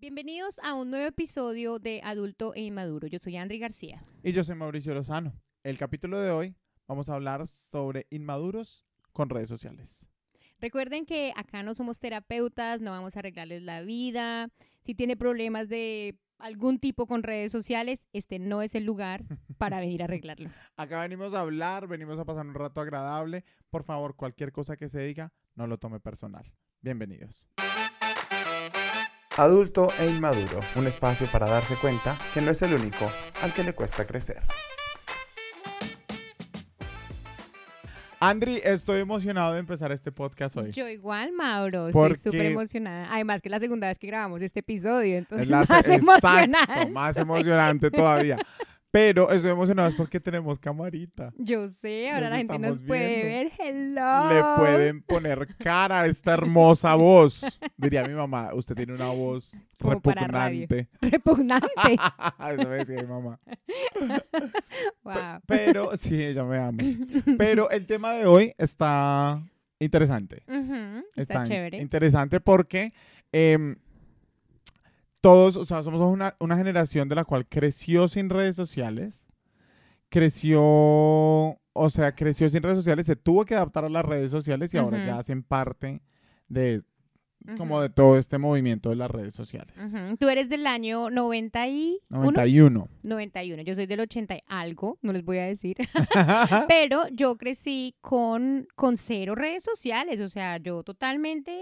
Bienvenidos a un nuevo episodio de Adulto e Inmaduro. Yo soy Andri García. Y yo soy Mauricio Lozano. El capítulo de hoy vamos a hablar sobre inmaduros con redes sociales. Recuerden que acá no somos terapeutas, no vamos a arreglarles la vida. Si tiene problemas de algún tipo con redes sociales, este no es el lugar para venir a arreglarlo. Acá venimos a hablar, venimos a pasar un rato agradable. Por favor, cualquier cosa que se diga, no lo tome personal. Bienvenidos. Adulto e Inmaduro, un espacio para darse cuenta que no es el único al que le cuesta crecer. Andri, estoy emocionado de empezar este podcast hoy. Yo igual, Mauro, estoy súper emocionada. Además que es la segunda vez que grabamos este episodio, entonces Es la- más exacto, emocionada. más emocionante todavía. Pero estoy emocionado porque tenemos camarita. Yo sé, ahora Nos la gente nos puede ver. Hello. Le pueden poner cara a esta hermosa voz. Diría mi mamá, usted tiene una voz Como repugnante. Repugnante. Eso me decía mi mamá. wow. Pero sí, ella me ama. Pero el tema de hoy está interesante. Está, chévere. Interesante porque em, todos, o sea, somos una, una generación de la cual creció sin redes sociales. Creció, o sea, creció sin redes sociales, se tuvo que adaptar a las redes sociales y ahora ya hacen parte de, como de todo este movimiento de las redes sociales. ujú. Tú eres del año 91. 91. 91. Yo soy del 80 y algo, no les voy a decir. Pero yo crecí con, con cero redes sociales. O sea, yo totalmente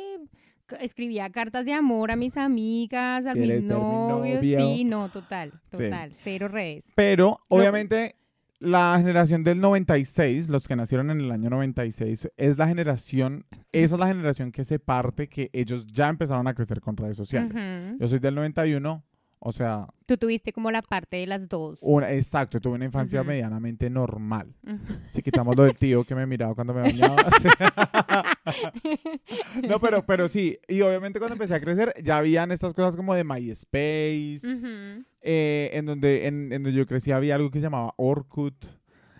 escribía cartas de amor a mis amigas, a mis ¿Quieres ser mi novios. novio? Sí, no, total, total. Cero redes. Pero obviamente la generación del 96, los que nacieron en el año 96, es la generación, esa es la generación que se parte que ellos ya empezaron a crecer con redes sociales. Yo soy del 91, o sea, Tú tuviste como la parte de las dos. una, exacto, tuve una infancia medianamente normal. Si quitamos lo del tío que me miraba cuando me bañaba. no, pero, pero sí, y obviamente cuando empecé a crecer ya habían estas cosas como de MySpace, eh, en, donde, en, en donde yo crecí había algo que se llamaba Orkut.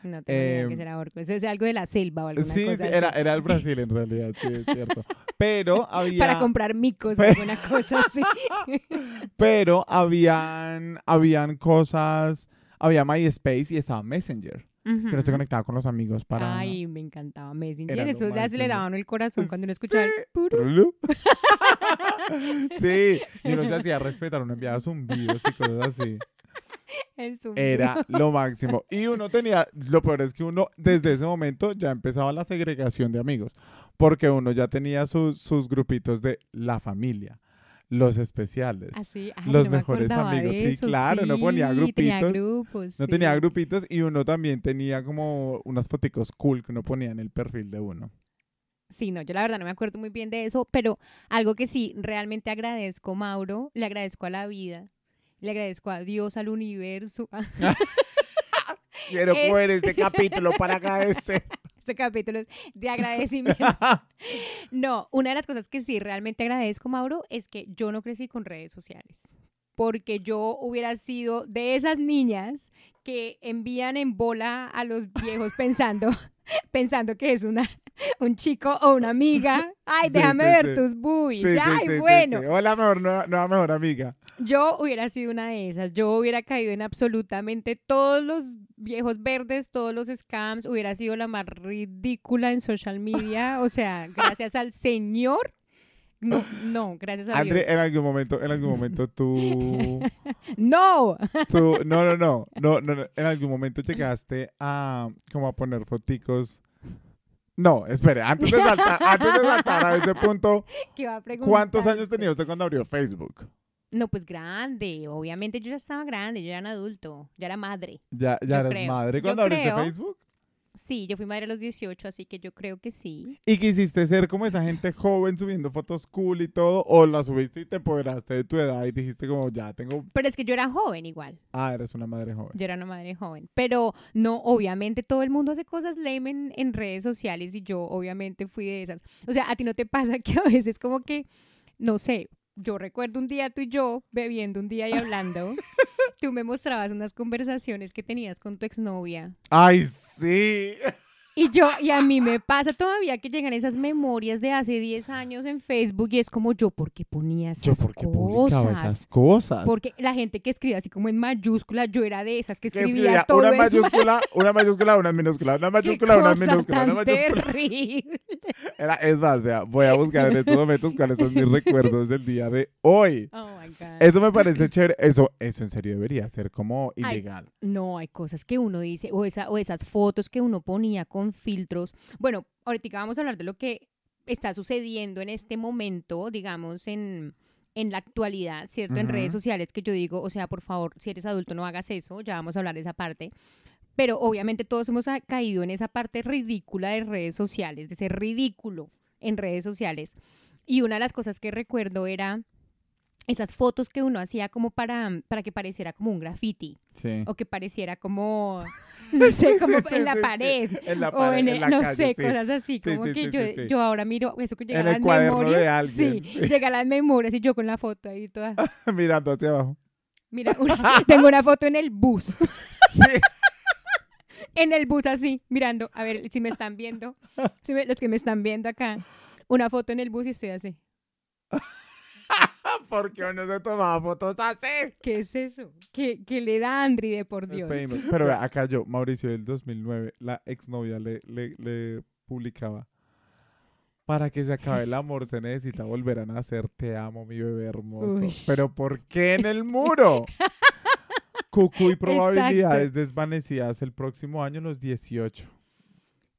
No tengo idea Em, que será orco. Eso es algo de la selva o alguna Sí, cosa sí, era, era el Brasil en realidad, sí, es cierto. Pero había, Para comprar micos o alguna cosa así. pero habían, habían cosas, había MySpace y estaba Messenger, no se conectaba con los amigos para... Ay, me encantaba Messenger. Era Eso le máximo. aceleraba a uno el corazón cuando uno escuchaba el Sí. Trulú. sí, y uno se hacía respetar, uno enviaba zumbidos y cosas así. el. Era lo máximo. Y uno tenía, lo peor es que uno desde ese momento ya empezaba la segregación de amigos, porque uno ya tenía sus, sus grupitos de la familia, los especiales. Así, ay, los no me mejores amigos, sí, claro, uno ponía sí, tenía grupitos, grupos, No sí. tenía grupitos y uno también tenía como unas foticos cool que uno ponía en el perfil de uno. Sí, no, yo la verdad no me acuerdo muy bien de eso, pero algo que sí realmente agradezco, Mauro, le agradezco a la vida, le agradezco a Dios, al universo. Quiero Es- coger este capítulo para agradecer. Este capítulo es de agradecimiento. No, una de las cosas que sí realmente agradezco, Mauro, es que yo no crecí con redes sociales. Porque yo hubiera sido de esas niñas que envían en bola a los viejos pensando, pensando que es una, un chico o una amiga. Ay, déjame sí, ver sí. tus boobies. Ay, bueno. Hola, mejor, nueva, nueva mejor amiga. Yo hubiera sido una de esas. Yo hubiera caído en absolutamente todos los viejos verdes, todos los scams. Hubiera sido la más ridícula en social media. O sea, gracias al Señor. No, no, gracias a André, Dios. en algún momento, en algún momento tú, ¡No! tú, no, no, no, no, no, no, en algún momento llegaste a, como a poner foticos. No, espere, antes de saltar, antes de saltar a ese punto, ¿Qué iba a preguntar ¿cuántos años tenía usted cuando abrió Facebook? No, pues grande. Obviamente yo ya estaba grande. Yo ya era un adulto. Ya era madre. Ya, Yo ya eres creo. madre Yo cuando abriste creo. Facebook. Sí, yo fui madre a los 18, así que yo creo que sí. ¿Y quisiste ser como esa gente joven subiendo fotos cool y todo? ¿O la subiste y te empoderaste de tu edad y dijiste como ya tengo... Pero es que yo era joven igual. Ah, eres una madre joven. Yo era una madre joven. Pero no, obviamente todo el mundo hace cosas lame en, en redes sociales y yo obviamente fui de esas. O sea, a ti no te pasa que a veces como que, no sé, yo recuerdo un día tú y yo bebiendo un día y hablando. tú me mostrabas unas conversaciones que tenías con tu exnovia. ¡Ay, sí! Y yo, y a mí me pasa todavía que llegan esas memorias de hace 10 años en Facebook y es como yo, ¿por qué ponía esas Yo porque publicaba cosas? esas cosas. Porque la gente que escribe así como en mayúscula, yo era de esas que Que escribía escribía todo una en mayúscula, una mayúscula, una minúscula, una Qué mayúscula, una minúscula, una mayúscula. terrible. Era- es más, vea, voy a buscar en estos momentos cuáles son mis recuerdos del día de hoy. Oh my God. Eso me parece chévere. Eso, eso en serio debería ser como Ay. ilegal. No, hay cosas que uno dice, o, esa, o esas fotos que uno ponía con filtros. Bueno, ahorita vamos a hablar de lo que está sucediendo en este momento, digamos, en, en la actualidad, ¿cierto? En redes sociales, que yo digo, o sea, por favor, si eres adulto no hagas eso, ya vamos a hablar de esa parte. Pero obviamente todos hemos caído en esa parte ridícula de redes sociales, de ser ridículo en redes sociales. Y una de las cosas que recuerdo era esas fotos que uno hacía como para, para que pareciera como un graffiti Sí. o que pareciera como, no sé, como Sí, sí, en la pared. En la O pared, en en el- la no calle, sé, cosas así, Sí, como que yo, yo ahora miro eso que llega En a las de memorias. alguien, sí, sí. llega a las memorias y yo con la foto ahí toda. Mirando hacia abajo. Mira, una- tengo una foto en el bus, Sí. en el bus así, mirando, a ver si me están viendo, si me- los que me están viendo acá, una foto en el bus y estoy así. Porque uno se tomaba fotos así. ¿Qué es eso? ¿Qué, qué le da Andri de por Dios? Despedimos. Pero vea, acá yo, Mauricio del 2009, la exnovia le, le, le publicaba. Para que se acabe el amor se necesita volver a nacer. Te amo, mi bebé hermoso. Uy. Pero ¿por qué en el muro? Cucu y probabilidades desvanecidas el próximo año, los 18.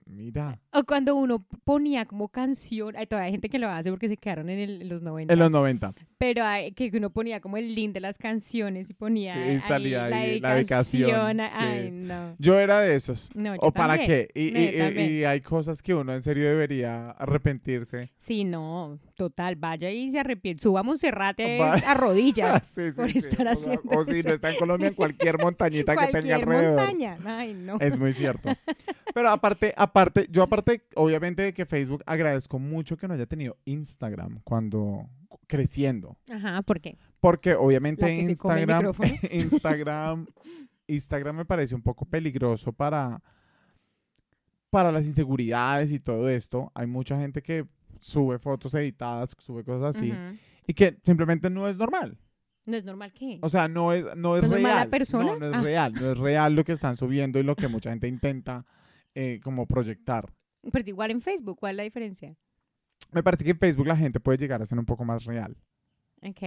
Mira. O cuando uno ponía como canción, hay todavía hay gente que lo hace porque se quedaron en, el- en los 90. En los 90. Pero hay, que uno ponía como el link de las canciones y ponía Sí, ahí salía la ahí la dedicación. dedicación, Ay, sí. no. Yo era de esos. No, yo ¿O para también. qué? Y, No, y- yo y- también. y hay cosas que uno en serio debería arrepentirse. Sí, no, total, vaya y se arrepiente. Suba a Monserrate Va- a rodillas Sí, sí, por estar haciendo O si no está en Colombia, en cualquier montañita que tenga Cualquier alrededor. montaña. Ay, no. Es muy cierto. Pero aparte, aparte, yo aparte, obviamente de que Facebook agradezco mucho que no haya tenido Instagram cuando creciendo. Ajá, ¿por qué? Porque obviamente Instagram. Instagram, Instagram me parece un poco peligroso para, para las inseguridades y todo esto. Hay mucha gente que sube fotos editadas, sube cosas así, y que simplemente no es normal. No es normal que. O sea, no es, no es ¿No es la real. persona? No, no es Ah. real. No es real lo que están subiendo y lo que mucha gente intenta eh, como proyectar. Pero igual en Facebook, ¿cuál es la diferencia? Me parece que en Facebook la gente puede llegar a ser un poco más real. Ok.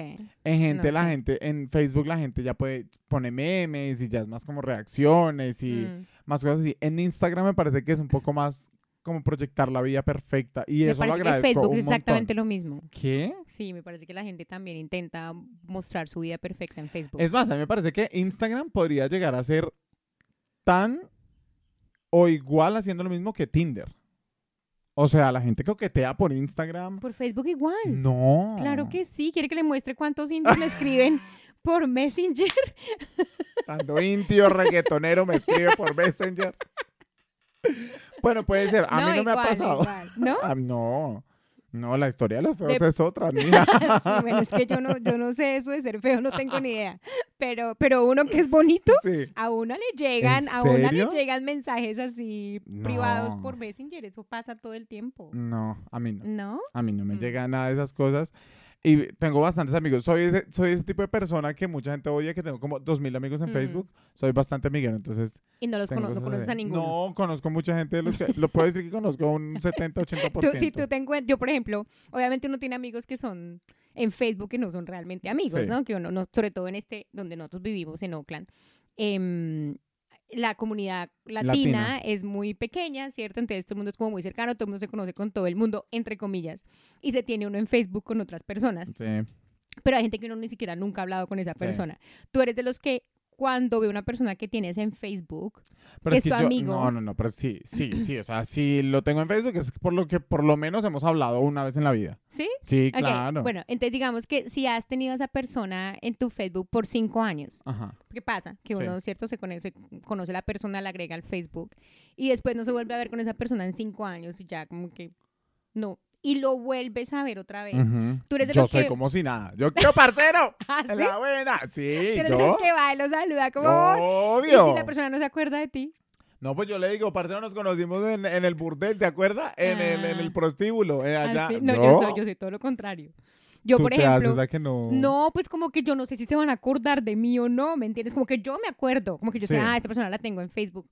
En gente, No la gente, en Facebook la gente ya puede pone memes y ya es más como reacciones y Mm. más cosas así. En Instagram me parece que es un poco más como proyectar la vida perfecta y Me eso lo parece que agradezco Facebook un es exactamente montón. lo mismo. ¿Qué? Sí, me parece que la gente también intenta mostrar su vida perfecta en Facebook. Es más, a mí me parece que Instagram podría llegar a ser tan o igual haciendo lo mismo que Tinder. O sea, la gente coquetea por Instagram. Por Facebook igual. No. Claro que sí. ¿Quiere que le muestre cuántos indios me escriben por Messenger? Tanto indio reggaetonero me escribe por Messenger. Bueno, puede ser. A mí no me ha pasado. igual. ¿No? Ah, no. No, la historia de los feos De- es otra, mía. Sí, bueno, es que yo no, yo no sé eso de ser feo, no tengo ni idea. Pero, pero uno que es bonito, Sí. a uno le llegan, ¿En a uno le llegan mensajes así privados por Messenger, eso pasa todo el tiempo. No, a mí no. ¿No? A mí no me Mm. llega nada de esas cosas. Y tengo bastantes amigos. Soy ese, soy ese tipo de persona que mucha gente odia, que tengo como 2.000 amigos en Mm. Facebook. Soy bastante amiguero, entonces... Y no los tengo cono- no conoces a ninguno. No, conozco mucha gente de los que... lo puedo decir que conozco un 70-80%. Tú- si tú te encuentras, yo por ejemplo, obviamente uno tiene amigos que son en Facebook que no son realmente amigos, Sí. ¿no? Que uno, no, sobre todo en este, donde nosotros vivimos, en Oakland, em, la comunidad latina, Latina. es muy pequeña, ¿cierto? Entonces todo el mundo es como muy cercano, todo el mundo se conoce con todo el mundo, entre comillas, y se tiene uno en Facebook con otras personas. Sí. Pero hay gente que uno ni siquiera nunca ha hablado con esa Sí. persona. Tú eres de los que cuando ve una persona que tienes en Facebook, Pero ¿Es que tu yo- amigo? No, no, no, pero sí, sí, sí. O sea, si lo tengo en Facebook es por lo que por lo menos hemos hablado una vez en la vida. ¿sí? Sí, Ok, claro. Bueno, entonces digamos que si has tenido a esa persona en tu Facebook por cinco años, Ajá. ¿qué pasa? Que Sí. uno, ¿cierto? Se conoce, conoce a la persona, la agrega al Facebook y después no se vuelve a ver con esa persona en cinco años y ya como que no. Y lo vuelves a ver otra vez. Ujú. Tú eres de yo los soy que- como si nada. Yo quiero parcero. ¿Ah, sí? la buena. Sí, eres de yo. los que va y lo saluda como... "Hola". Y Obvio. si la persona no se acuerda de ti, No, pues yo le digo, parcero, nos conocimos en, en el burdel, ¿te acuerdas? En, el, en el Ah. prostíbulo. eh, allá. Así- no, yo soy, yo soy todo lo contrario. Yo, por haces ejemplo, la que no. no, pues como que yo no sé si se van a acordar de mí o no, ¿me entiendes? Como que yo me acuerdo, como que yo sé, Sí. ah, esta persona la tengo en Facebook.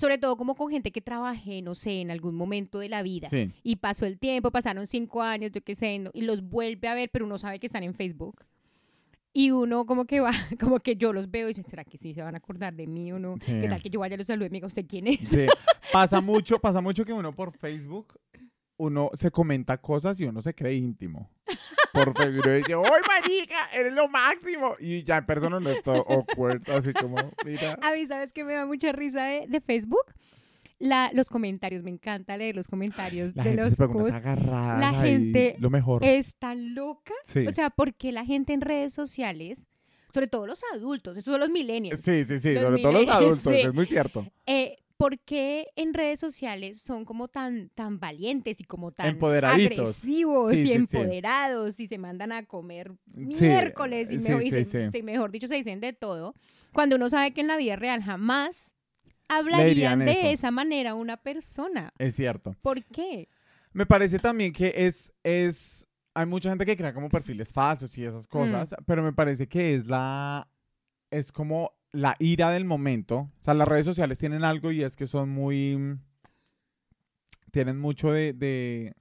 Sobre todo como con gente que trabajé, no sé, en algún momento de la vida. Sí. Y pasó el tiempo, pasaron cinco años, yo qué sé, no- y los vuelve a ver, pero uno sabe que están en Facebook. Y uno como que va, como que yo los veo y dice, ¿será que sí se van a acordar de mí o no? Sí. ¿Qué tal que yo vaya y los salude y me diga, ¿usted quién es? Sí. Pasa mucho, pasa mucho que uno por Facebook, uno se comenta cosas y uno se cree íntimo. Por Facebook dice, ¡Oy, marica! ¡Eres lo máximo! Y ya en persona no es todo awkward, así como, mira. A mí, ¿sabes qué me da mucha risa de, de Facebook? La, los comentarios, me encanta leer los comentarios La de gente los se posts. agarradas La gente Lo mejor. Es tan loca. Sí. O sea, porque la gente en redes sociales, sobre todo los adultos, estos son los millennials, Sí, sí, sí, Los sobre todo los adultos, sí. es muy cierto. eh, ¿por qué en redes sociales son como tan, tan valientes y como tan agresivos Sí, y sí, sí. empoderados y se mandan a comer miércoles y, sí, mejor, y se- se- mejor dicho se dicen de todo? Cuando uno sabe que en la vida real jamás hablarían de eso. esa manera a una persona. Es cierto. ¿Por qué? Me parece también que es, es, hay mucha gente que crea como perfiles falsos y esas cosas, pero me parece que es la, es como la ira del momento. O sea, las redes sociales tienen algo y es que son muy, mm, tienen mucho de, de,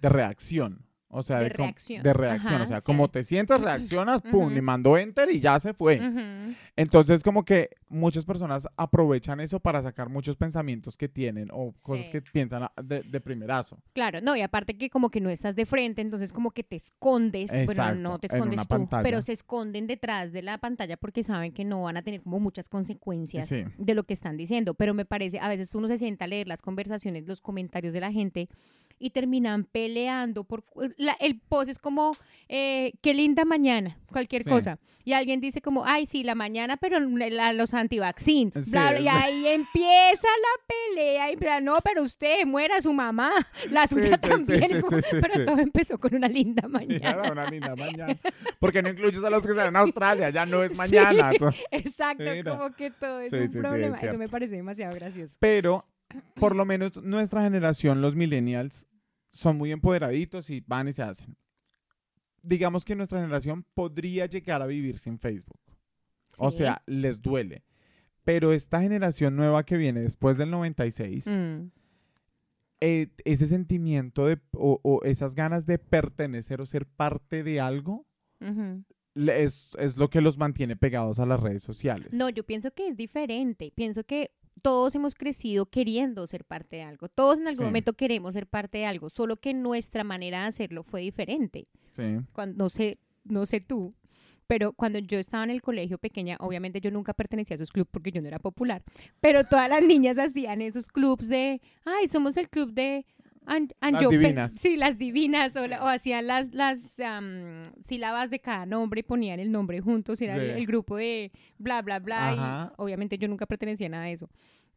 de reacción. O sea, De reacción. De reacción. Ajá, o sea, sí. como te sientas, reaccionas, pum, Ujú. y mandó enter y ya se fue. Ujú. Entonces, como que muchas personas aprovechan eso para sacar muchos pensamientos que tienen o cosas Sí. que piensan de, de primerazo. Claro, no, y aparte que como que no estás de frente, entonces como que te escondes, bueno, Exacto, no te escondes tú, pantalla. pero se esconden detrás de la pantalla porque saben que no van a tener como muchas consecuencias Sí. de lo que están diciendo, pero me parece, a veces uno se sienta a leer las conversaciones, los comentarios de la gente y terminan peleando por la- el post es como eh, qué linda mañana cualquier Sí. cosa. Y alguien dice como ay sí la mañana pero la- los antivaccín Sí, bla, y ahí empieza la pelea y bla, no pero usted muera su mamá la suya sí, también como- pero todo empezó con una linda mañana. era una linda mañana. Porque no incluyes a los que están en Australia, ya no es mañana. exacto como que todo es un sí, es problema. Eso me parece demasiado gracioso. Pero, por lo menos nuestra generación, los millennials, son muy empoderaditos y van y se hacen. Digamos que nuestra generación podría llegar a vivir sin Facebook. O Sí. sea, les duele. Pero esta generación nueva que viene después del 96, Mm. eh, ese sentimiento de, o, o esas ganas de pertenecer o ser parte de algo, Ujú. le- es, es lo que los mantiene pegados a las redes sociales. No, yo pienso que es diferente. Pienso que todos hemos crecido queriendo ser parte de algo. Todos en algún Sí. momento queremos ser parte de algo, solo que nuestra manera de hacerlo fue diferente. Sí. Cuando, no sé, no sé tú, pero cuando yo estaba en el colegio pequeña, obviamente yo nunca pertenecía a esos clubes porque yo no era popular, pero todas las niñas hacían esos clubs de, ay, somos el club de... Las yo divinas. Sí, las divinas, o, la- o hacían las, las am, sílabas de cada nombre y ponían el nombre juntos, era el, grupo de bla, bla, bla, Ajá. y obviamente yo nunca pertenecía a nada de eso.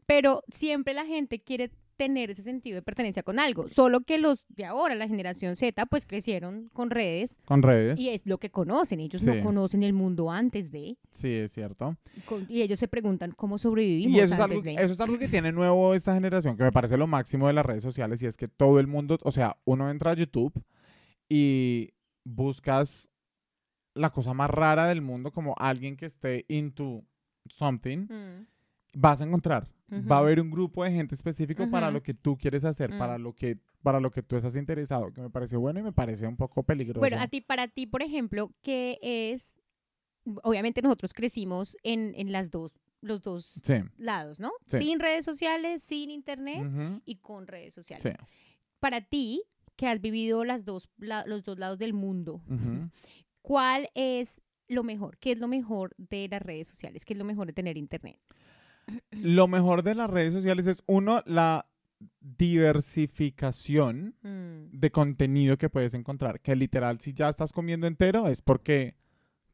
Pero siempre la gente quiere tener ese sentido de pertenencia con algo, solo que los de ahora, la generación Z, pues crecieron con redes Con redes. y es lo que conocen. Ellos Sí. no conocen el mundo antes de. Sí, es cierto. y con- Y ellos se preguntan cómo sobrevivimos Y eso es, algo, de. eso es algo que tiene nuevo esta generación, que me parece lo máximo de las redes sociales, y es que todo el mundo, o sea, uno entra a YouTube y buscas la cosa más rara del mundo, como alguien que esté into something, Mm, vas a encontrar. Va a haber un grupo de gente específico para Ujú. lo que tú quieres hacer, Mm. para lo que para lo que tú estás interesado, que me parece bueno y me parece un poco peligroso. Bueno, a ti, para ti, por ejemplo, ¿qué es? Obviamente nosotros crecimos en, en las dos, los dos sí. lados, ¿no? Sí. Sin redes sociales, sin internet y con redes sociales. Sí. Para ti, que has vivido las dos, la- los dos lados del mundo. ¿cuál es lo mejor? ¿Qué es lo mejor de las redes sociales? ¿Qué es lo mejor de tener internet? Lo mejor de las redes sociales es, uno, la diversificación Mm, de contenido que puedes encontrar. Que literal, si ya estás comiendo entero, es porque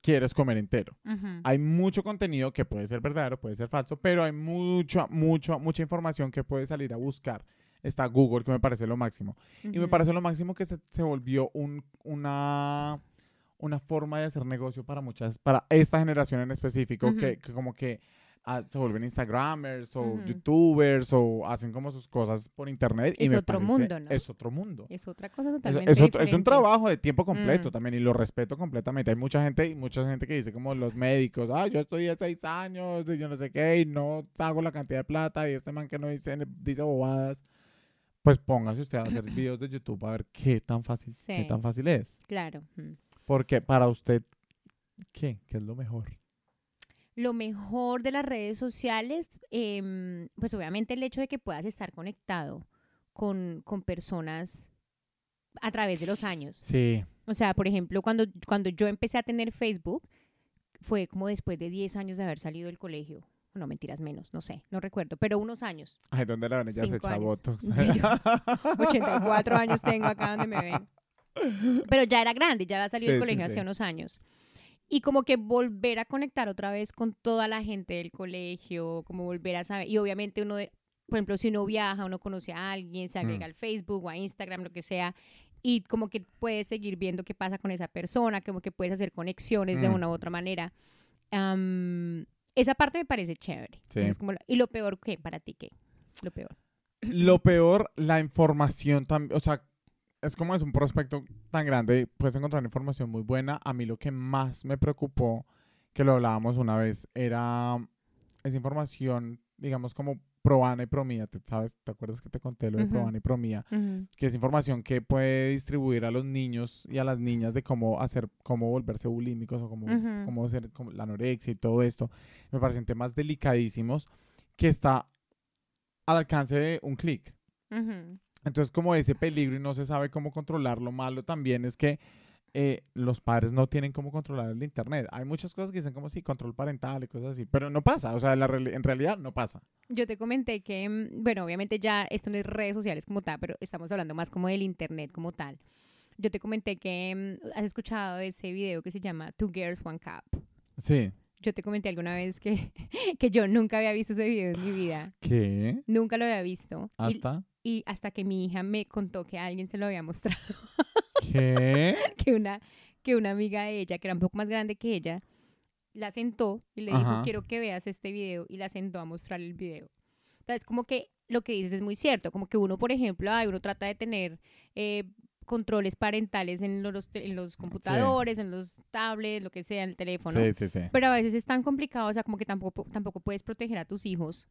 quieres comer entero. Hay mucho contenido que puede ser verdadero, puede ser falso, pero hay mucha, mucha, mucha información que puedes salir a buscar. Está Google, que me parece lo máximo. Y me parece lo máximo que se, se volvió un, una, una forma de hacer negocio para muchas, para esta generación en específico, que como que ah, se vuelven Instagramers o. YouTubers o hacen como sus cosas por internet. y Es me otro parece- mundo, ¿no? Es otro mundo. Es otra cosa totalmente es otro- es un trabajo de tiempo completo Mm. también y lo respeto completamente. Hay mucha gente y mucha gente que dice como los médicos, ah, yo estudié seis años y yo no sé qué y no hago la cantidad de plata y este man que no dice, dice bobadas. Pues póngase usted a hacer videos de YouTube a ver qué tan fácil, qué Sí. tan fácil es. Claro. mm. Porque para usted, ¿qué? ¿Qué es lo mejor? Lo mejor de las redes sociales, em, pues obviamente el hecho de que puedas estar conectado con, con personas a través de los años. Sí. O sea, por ejemplo, cuando, cuando yo empecé a tener Facebook, fue como después de 10 años de haber salido del colegio. No, mentiras, menos, no sé, no recuerdo, pero unos años. Ay, ¿dónde la ven? Ya se echa botox. Sí, yo- 84 años tengo acá donde me ven. Pero ya era grande, ya había salido del Sí, colegio sí. hace unos años. Y como que volver a conectar otra vez con toda la gente del colegio, como volver a saber. Y obviamente uno, de, por ejemplo, si uno viaja, uno conoce a alguien, se agrega Mm. al Facebook o a Instagram, lo que sea, y como que puedes seguir viendo qué pasa con esa persona, como que puedes hacer conexiones de Mm. una u otra manera. Am, esa parte me parece chévere. Sí. Es como la- y lo peor, ¿qué? Para ti, ¿qué? Lo peor. Lo peor, la información también, o sea, es como es un prospecto tan grande, puedes encontrar información muy buena. A mí lo que más me preocupó, que lo hablábamos una vez, era esa información, digamos, como Proana y Promía, ¿te, ¿sabes? ¿Te acuerdas que te conté lo de Ujú. Proana y Promía? Que es información que puede distribuir a los niños y a las niñas de cómo hacer, cómo volverse bulímicos o cómo, Ujú. cómo hacer como la anorexia y todo esto. Me parecen temas delicadísimos que está al alcance de un clic. Entonces, como ese peligro y no se sabe cómo controlarlo, malo también es que eh, los padres no tienen cómo controlar el internet. Hay muchas cosas que dicen como sí, control parental y cosas así, pero no pasa. O sea, la reali- en realidad no pasa. Yo te comenté que, mm, bueno, obviamente ya esto no es redes sociales como tal, pero estamos hablando más como del internet como tal. Yo te comenté que mm, has escuchado ese video que se llama Two Girls, One Cup. Sí. Yo te comenté alguna vez que, que yo nunca había visto ese video en mi vida. ¿Qué? Nunca lo había visto. ¿Hasta? Y hasta que mi hija me contó que alguien se lo había mostrado. ¿Qué? que una, que una amiga de ella, que era un poco más grande que ella, la sentó y le dijo, Ajá. quiero que veas este video, y la sentó a mostrar el video. Entonces, como que lo que dices es muy cierto, como que uno, por ejemplo, ay, uno trata de tener eh, controles parentales en los, en los computadores, en los tablets, lo que sea, en el teléfono. Sí, sí, sí. Pero a veces es tan complicado, o sea, como que tampoco, tampoco puedes proteger a tus hijos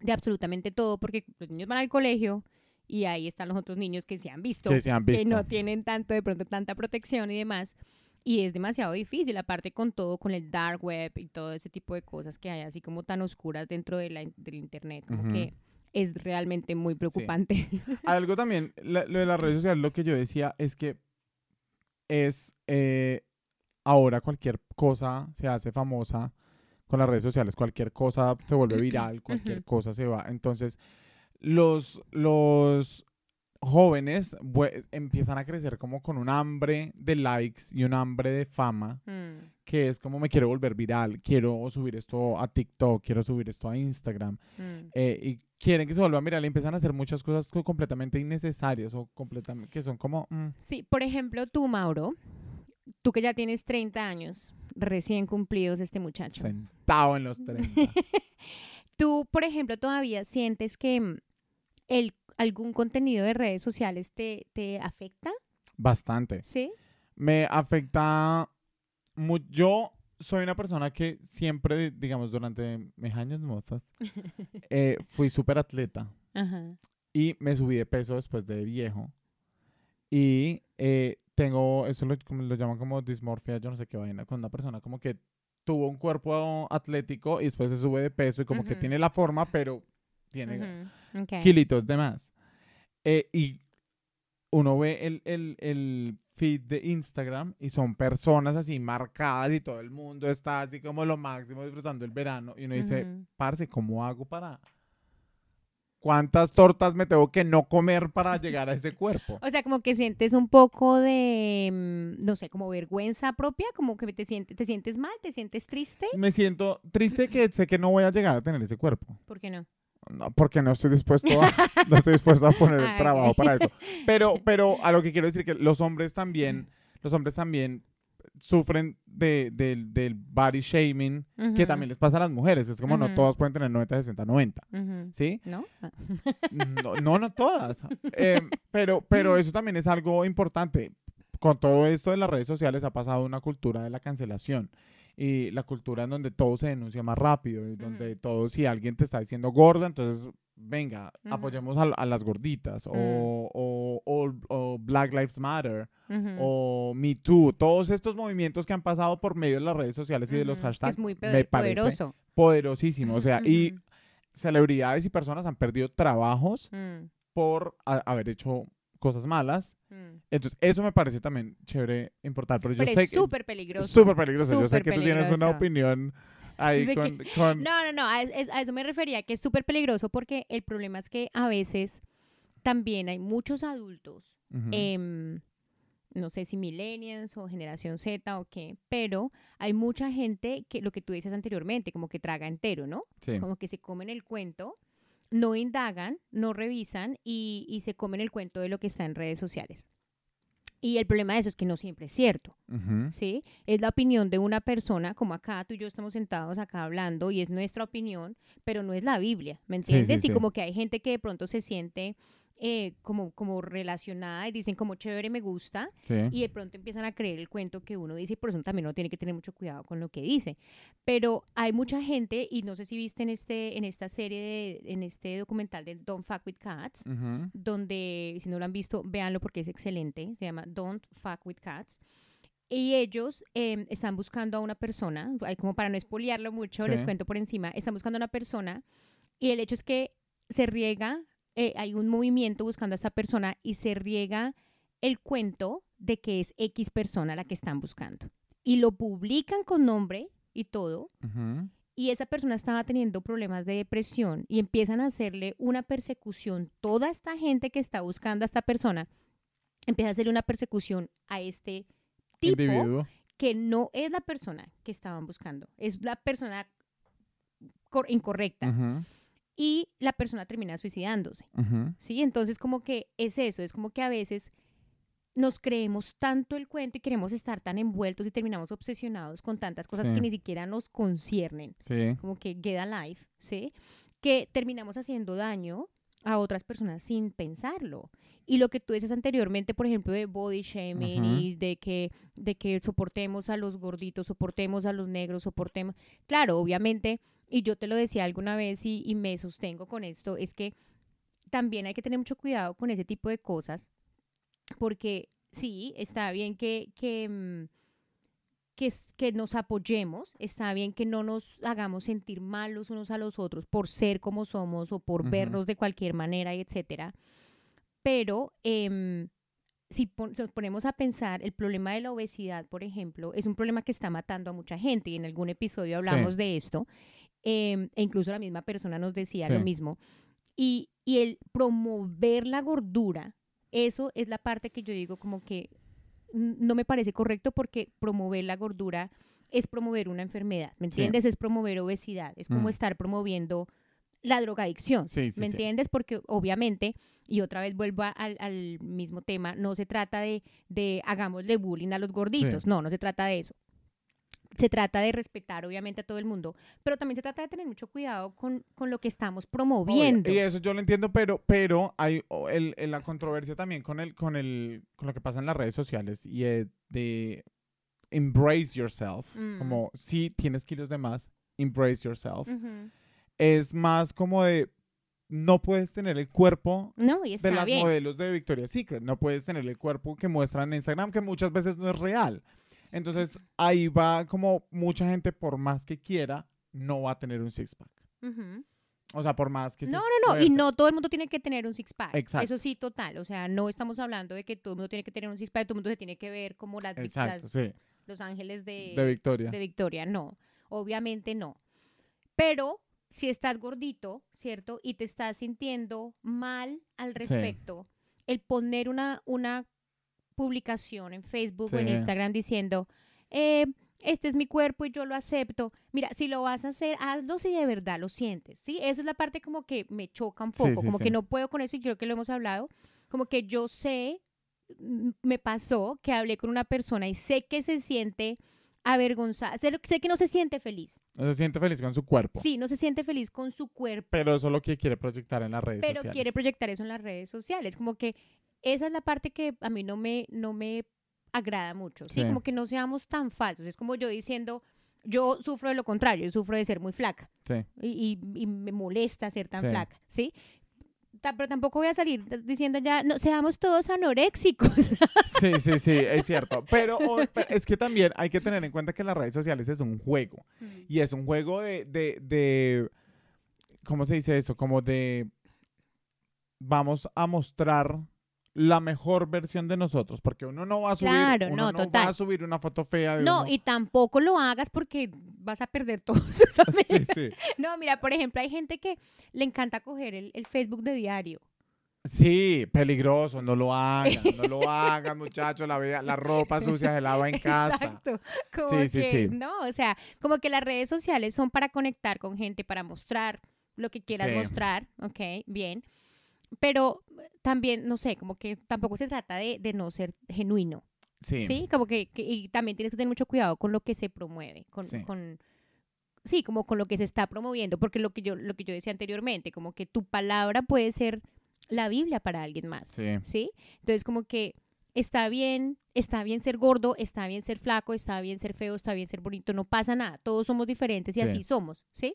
de absolutamente todo, porque los niños van al colegio y ahí están los otros niños que se han visto Que se han que visto. no tienen tanto, de pronto, tanta protección y demás. Y es demasiado difícil, aparte con todo, con el dark web y todo ese tipo de cosas que hay así como tan oscuras dentro de la, del internet, como Ujú. que es realmente muy preocupante. Algo también, la- lo de las redes sociales, lo que yo decía es que es eh, ahora cualquier cosa se hace famosa con las redes sociales, cualquier cosa se vuelve viral, cualquier cosa se va. Entonces, los, los jóvenes empiezan a crecer como con un hambre de likes y un hambre de fama, Mm, que es como me quiero volver viral, quiero subir esto a TikTok, quiero subir esto a Instagram mm. eh, y quieren que se vuelva viral y empiezan a hacer muchas cosas co- completamente innecesarias o completamente que son como mm, Sí, por ejemplo, tú, Mauro, tú que ya tienes 30 años, recién cumplidos este muchacho. sentado en los 30. Tú, por ejemplo, todavía sientes que mm, el, algún contenido de redes sociales te, te afecta, Bastante. ¿sí? Me afecta mu- Yo soy una persona que siempre, digamos, durante mis años mozas, eh, fui súper atleta Ajá. y me subí de peso después de viejo. Y eh, tengo, eso lo, lo llaman como dismorfia, yo no sé qué vaina, con una persona como que tuvo un cuerpo atlético y después se sube de peso y como que Ujú. tiene la forma, pero tiene Ujú, ok. kilitos de más. Eh, y uno ve el, el, el feed de Instagram y son personas así marcadas y todo el mundo está así como lo máximo disfrutando el verano. Y uno dice, Ujú. parce, ¿cómo hago para... ¿Cuántas tortas me tengo que no comer para llegar a ese cuerpo? O sea, como que sientes un poco de, mm, no sé, como vergüenza propia, como que te sientes, te sientes mal, te sientes triste, Me siento triste que sé que no voy a llegar a tener ese cuerpo. ¿por qué no? No, porque no estoy dispuesto a, no estoy dispuesto a poner el trabajo para eso. Pero, pero a lo que quiero decir que los hombres también, los hombres también sufren de, del- del body shaming que Ujú, también les pasa a las mujeres. Es como no Ujú. todas pueden tener 90, 60, 90. ujú. ¿Sí? ¿No? No, no, no todas. Em, pero, pero eso también es algo importante. Con todo esto de las redes sociales ha pasado una cultura de la cancelación. Y la cultura en donde todo se denuncia más rápido. Y donde todo, si alguien te está diciendo gorda, entonces venga, apoyemos a, a las gorditas. O, o, o- o Black Lives Matter. O Me Too. Todos estos movimientos que han pasado por medio de las redes sociales y de los hashtags. Es muy me parece poderoso. poderosísimo. O sea, y celebridades y personas han perdido trabajos Mm, por a- haber hecho cosas malas. mm. Entonces, eso me parece también chévere, importante. Pero yo Pero sé es súper peligroso. súper peligroso. yo sé que tú tienes una peligroso. opinión ahí De con, que- con- No, no, no, a, a eso me refería, que es súper peligroso porque el problema es que a veces también hay muchos adultos, em, no sé si millennials o generación Z o qué, pero hay mucha gente que lo que tú dices anteriormente, como que traga entero, ¿no? Sí. Como que se comen el cuento, no indagan, no revisan y, y se comen el cuento de lo que está en redes sociales. Y el problema de eso es que no siempre es cierto. ¿sí? Es la opinión de una persona, como acá tú y yo estamos sentados acá hablando y es nuestra opinión, pero no es la Biblia, ¿me Sí, sí, entiendes? sí. Y como que hay gente que de pronto se siente eh, como, como relacionada y dicen como chévere, me gusta, Sí. y de pronto empiezan a creer el cuento que uno dice y por eso también uno tiene que tener mucho cuidado con lo que dice. Pero hay mucha gente, y no sé si viste en, este, en esta serie, de- en este documental de Don't Fuck With Cats, donde si no lo han visto, véanlo porque es excelente. Se llama Don't Fuck with Cats. Y ellos em, están buscando a una persona, hay como para no espoliarlo mucho, les cuento por encima, están buscando a una persona y el hecho es que se riega, eh, hay un movimiento buscando a esta persona y se riega el cuento de que es X persona la que están buscando. Y lo publican con nombre y todo, Ujú. y esa persona estaba teniendo problemas de depresión y empiezan a hacerle una persecución, toda esta gente que está buscando a esta persona, empieza a hacerle una persecución a este tipo Individuo. que no es la persona que estaban buscando, es la persona cor- incorrecta Ujú. Y la persona termina suicidándose. ¿sí? Entonces como que es eso, es como que a veces nos creemos tanto el cuento y queremos estar tan envueltos y terminamos obsesionados con tantas cosas Sí. que ni siquiera nos conciernen Sí. como que get alive, ¿sí? Que terminamos haciendo daño a otras personas sin pensarlo. Y lo que tú dices anteriormente, por ejemplo, de body shaming y de que, de que soportemos a los gorditos, soportemos a los negros, soportemos... Claro, obviamente, y yo te lo decía alguna vez y, y me sostengo con esto, es que también hay que tener mucho cuidado con ese tipo de cosas, porque sí, está bien que... que mm, que, que nos apoyemos, está bien que no nos hagamos sentir mal los unos a los otros por ser como somos o por vernos de cualquier manera, etcétera. Pero em, si pon- nos ponemos a pensar, el problema de la obesidad, por ejemplo, es un problema que está matando a mucha gente y en algún episodio hablamos de esto, em, e incluso la misma persona nos decía Sí. lo mismo. Y, y el promover la gordura, eso es la parte que yo digo como que no me parece correcto porque promover la gordura es promover una enfermedad, ¿me Sí. entiendes? Es promover obesidad, es como Mm. estar promoviendo la drogadicción, Sí, sí, ¿me entiendes? Porque obviamente, y otra vez vuelvo al mismo tema, no se trata de, de hagámosle bullying a los gorditos, no, no se trata de eso. Se trata de respetar obviamente a todo el mundo, pero también se trata de tener mucho cuidado con, con lo que estamos Obvio, promoviendo. Y eso yo lo entiendo, pero, pero hay el, el- la controversia también con el, con el, con lo que pasa en las redes sociales y es de embrace yourself. Mm. Como si tienes kilos de más, embrace yourself. Es más como de no puedes tener el cuerpo No, de las bien. modelos de Victoria's Secret. No puedes tener el cuerpo que muestran en Instagram, que muchas veces no es real. Entonces ahí va como mucha gente, por más que quiera, no va a tener un six-pack. O sea, por más que No, no, no, y no todo el mundo tiene que tener un six pack. Exacto. Eso sí, total. O sea, no estamos hablando de que todo el mundo tiene que tener un six pack, todo el mundo se tiene que ver como las, Exacto, las- sí. los ángeles de, De Victoria. de Victoria. No, obviamente no. Pero si estás gordito, ¿cierto? Y te estás sintiendo mal al respecto, el poner una, una publicación en Facebook o en Sí. Instagram diciendo, eh, este es mi cuerpo y yo lo acepto. Mira, si lo vas a hacer, hazlo si de verdad lo sientes, ¿sí? Esa es la parte como que me choca un Sí, poco, sí, como sí. que no puedo con eso y creo que lo hemos hablado, como que yo sé me pasó que hablé con una persona y sé que se siente avergonzada, sé, sé que no se siente feliz. No se siente feliz con su cuerpo. Sí, no se siente feliz con su cuerpo, Pero eso es lo que quiere proyectar en las redes pero sociales. quiere proyectar eso en las redes sociales. Como que esa es la parte que a mí no me, no me agrada mucho, ¿sí? Sí. Como que no seamos tan falsos. Es como yo diciendo, yo sufro de lo contrario, yo sufro de ser muy flaca. Sí. y, y- y me molesta ser tan Sí. flaca, ¿sí? Pero tampoco voy a salir diciendo ya, no, seamos todos anoréxicos. Sí, sí, sí, es cierto. Pero, o- pero es que también hay que tener en cuenta que las redes sociales es un juego. Y es un juego de, de, de, ¿cómo se dice eso? Como de, vamos a mostrar la mejor versión de nosotros, porque uno no va a subir, Claro, uno no, no va total. a subir una foto fea de No, uno. y tampoco lo hagas porque vas a perder todos tus amigos. Sí, sí. No, mira, por ejemplo, hay gente que le encanta coger el, el Facebook de diario. Sí, peligroso, no lo hagan, no lo hagan, muchachos, la, la ropa sucia se lava en casa. Exacto. Como Sí, sí, que, sí. no, o sea, como que las redes sociales son para conectar con gente, para mostrar lo que quieras mostrar, ok, bien. Pero también, no sé, como que tampoco se trata de, de no ser genuino, Sí, ¿sí? Como que, que- y también tienes que tener mucho cuidado con lo que se promueve, con, Sí. con sí, como con lo que se está promoviendo, porque lo que yo, lo que yo decía anteriormente, como que tu palabra puede ser la Biblia para alguien más. sí, ¿sí? Entonces como que está bien, está bien ser gordo, está bien ser flaco, está bien ser feo, está bien ser bonito, no pasa nada, todos somos diferentes y Sí. así somos, ¿sí?